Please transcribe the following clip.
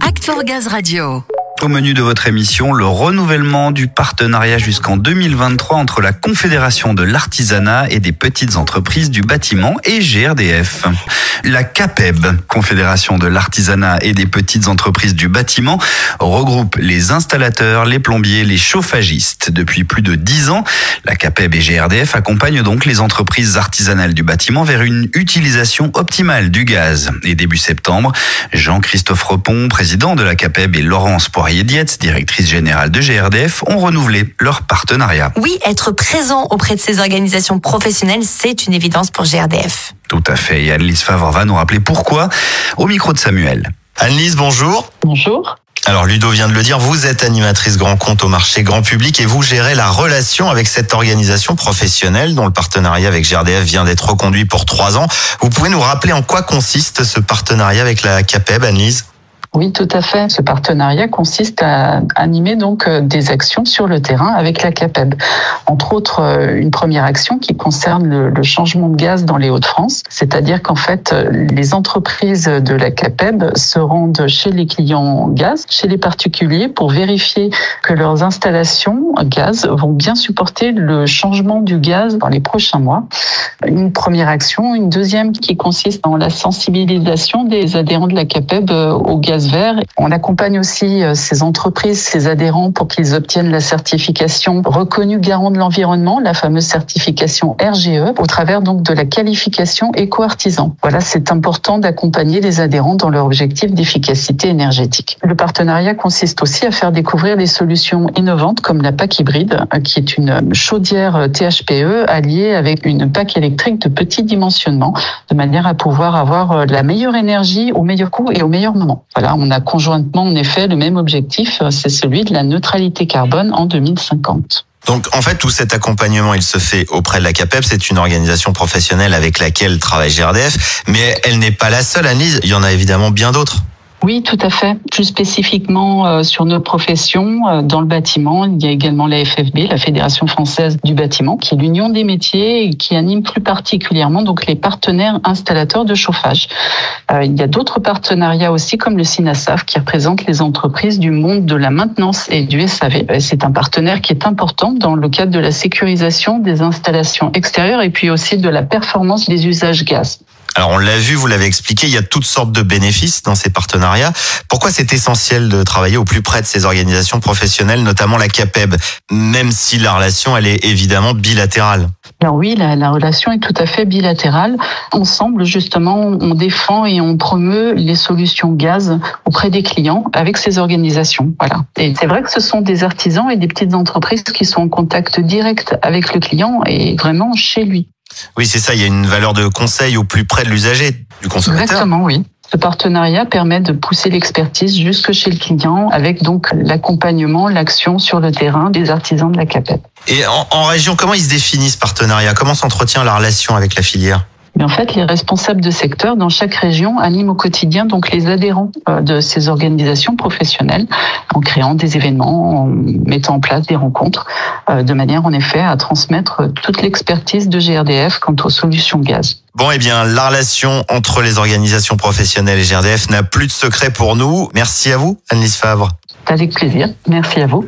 Act for Gaz Radio. Au menu de votre émission, le renouvellement du partenariat jusqu'en 2023 entre la Confédération de l'artisanat et des petites entreprises du bâtiment et GRDF. La CAPEB, Confédération de l'artisanat et des petites entreprises du bâtiment, regroupe les installateurs, les plombiers, les chauffagistes. Depuis plus de dix ans, la CAPEB et GRDF accompagnent donc les entreprises artisanales du bâtiment vers une utilisation optimale du gaz. Et début septembre, Jean-Christophe Repon, président de la CAPEB et Laurence Poirier Dietz, directrice générale de GRDF, ont renouvelé leur partenariat. Oui, être présent auprès de ces organisations professionnelles, c'est une évidence pour GRDF. Tout à fait. Et Annelise Favre va nous rappeler pourquoi au micro de Samuel. Annelise, bonjour. Bonjour. Alors Ludo vient de le dire, vous êtes animatrice grand compte au marché grand public et vous gérez la relation avec cette organisation professionnelle dont le partenariat avec GRDF vient d'être reconduit pour trois ans. Vous pouvez nous rappeler en quoi consiste ce partenariat avec la CAPEB, Annelise? Oui, tout à fait. Ce partenariat consiste à animer donc euh, des actions sur le terrain avec la CAPEB. Entre autres, euh, une première action qui concerne le, changement de gaz dans les Hauts-de-France, c'est-à-dire qu'en fait, euh, les entreprises de la CAPEB se rendent chez les clients gaz, chez les particuliers, pour vérifier que leurs installations gaz vont bien supporter le changement du gaz dans les prochains mois. Une première action, une deuxième qui consiste en la sensibilisation des adhérents de la CAPEB au gaz vert. On accompagne aussi euh, ces entreprises, ces adhérents pour qu'ils obtiennent la certification reconnue garant de l'environnement, la fameuse certification RGE, au travers donc de la qualification éco-artisan. Voilà, c'est important d'accompagner les adhérents dans leur objectif d'efficacité énergétique. Le partenariat consiste aussi à faire découvrir des solutions innovantes comme la PAC hybride, euh, qui est une chaudière THPE alliée avec une PAC électrique de petit dimensionnement, de manière à pouvoir avoir euh, la meilleure énergie au meilleur coût et au meilleur moment. Voilà, on a conjointement en effet le même objectif, c'est celui de la neutralité carbone en 2050. Donc en fait tout cet accompagnement il se fait auprès de la CAPEP, c'est une organisation professionnelle avec laquelle travaille GRDF, mais elle n'est pas la seule Annelise, il y en a évidemment bien d'autres. Oui, tout à fait. Plus spécifiquement euh, sur nos professions, euh, dans le bâtiment, il y a également la FFB, la Fédération française du bâtiment, qui est l'union des métiers et qui anime plus particulièrement donc les partenaires installateurs de chauffage. Euh, il y a d'autres partenariats aussi, comme le SINASAF, qui représente les entreprises du monde de la maintenance et du SAV. C'est un partenaire qui est important dans le cadre de la sécurisation des installations extérieures et puis aussi de la performance des usages gaz. Alors on l'a vu, vous l'avez expliqué, il y a toutes sortes de bénéfices dans ces partenariats. Pourquoi c'est essentiel de travailler au plus près de ces organisations professionnelles, notamment la CAPEB, même si la relation elle est évidemment bilatérale? Alors oui, la, la, relation est tout à fait bilatérale. Ensemble, justement, on défend et on promeut les solutions gaz auprès des clients avec ces organisations. Voilà. Et c'est vrai que ce sont des artisans et des petites entreprises qui sont en contact direct avec le client et vraiment chez lui. Oui, c'est ça. Il y a une valeur de conseil au plus près de l'usager, du consommateur. Exactement, oui. Ce partenariat permet de pousser l'expertise jusque chez le client avec donc l'accompagnement, l'action sur le terrain des artisans de la CAPEP. Et en, en région, comment il se définit ce partenariat? Comment s'entretient la relation avec la filière? Mais en fait, les responsables de secteur dans chaque région animent au quotidien donc les adhérents euh, de ces organisations professionnelles en créant des événements, en mettant en place des rencontres, euh, de manière en effet à transmettre toute l'expertise de GRDF quant aux solutions gaz. Bon, eh bien, la relation entre les organisations professionnelles et GRDF n'a plus de secret pour nous. Merci à vous, Annelise Favre. Avec plaisir. Merci à vous.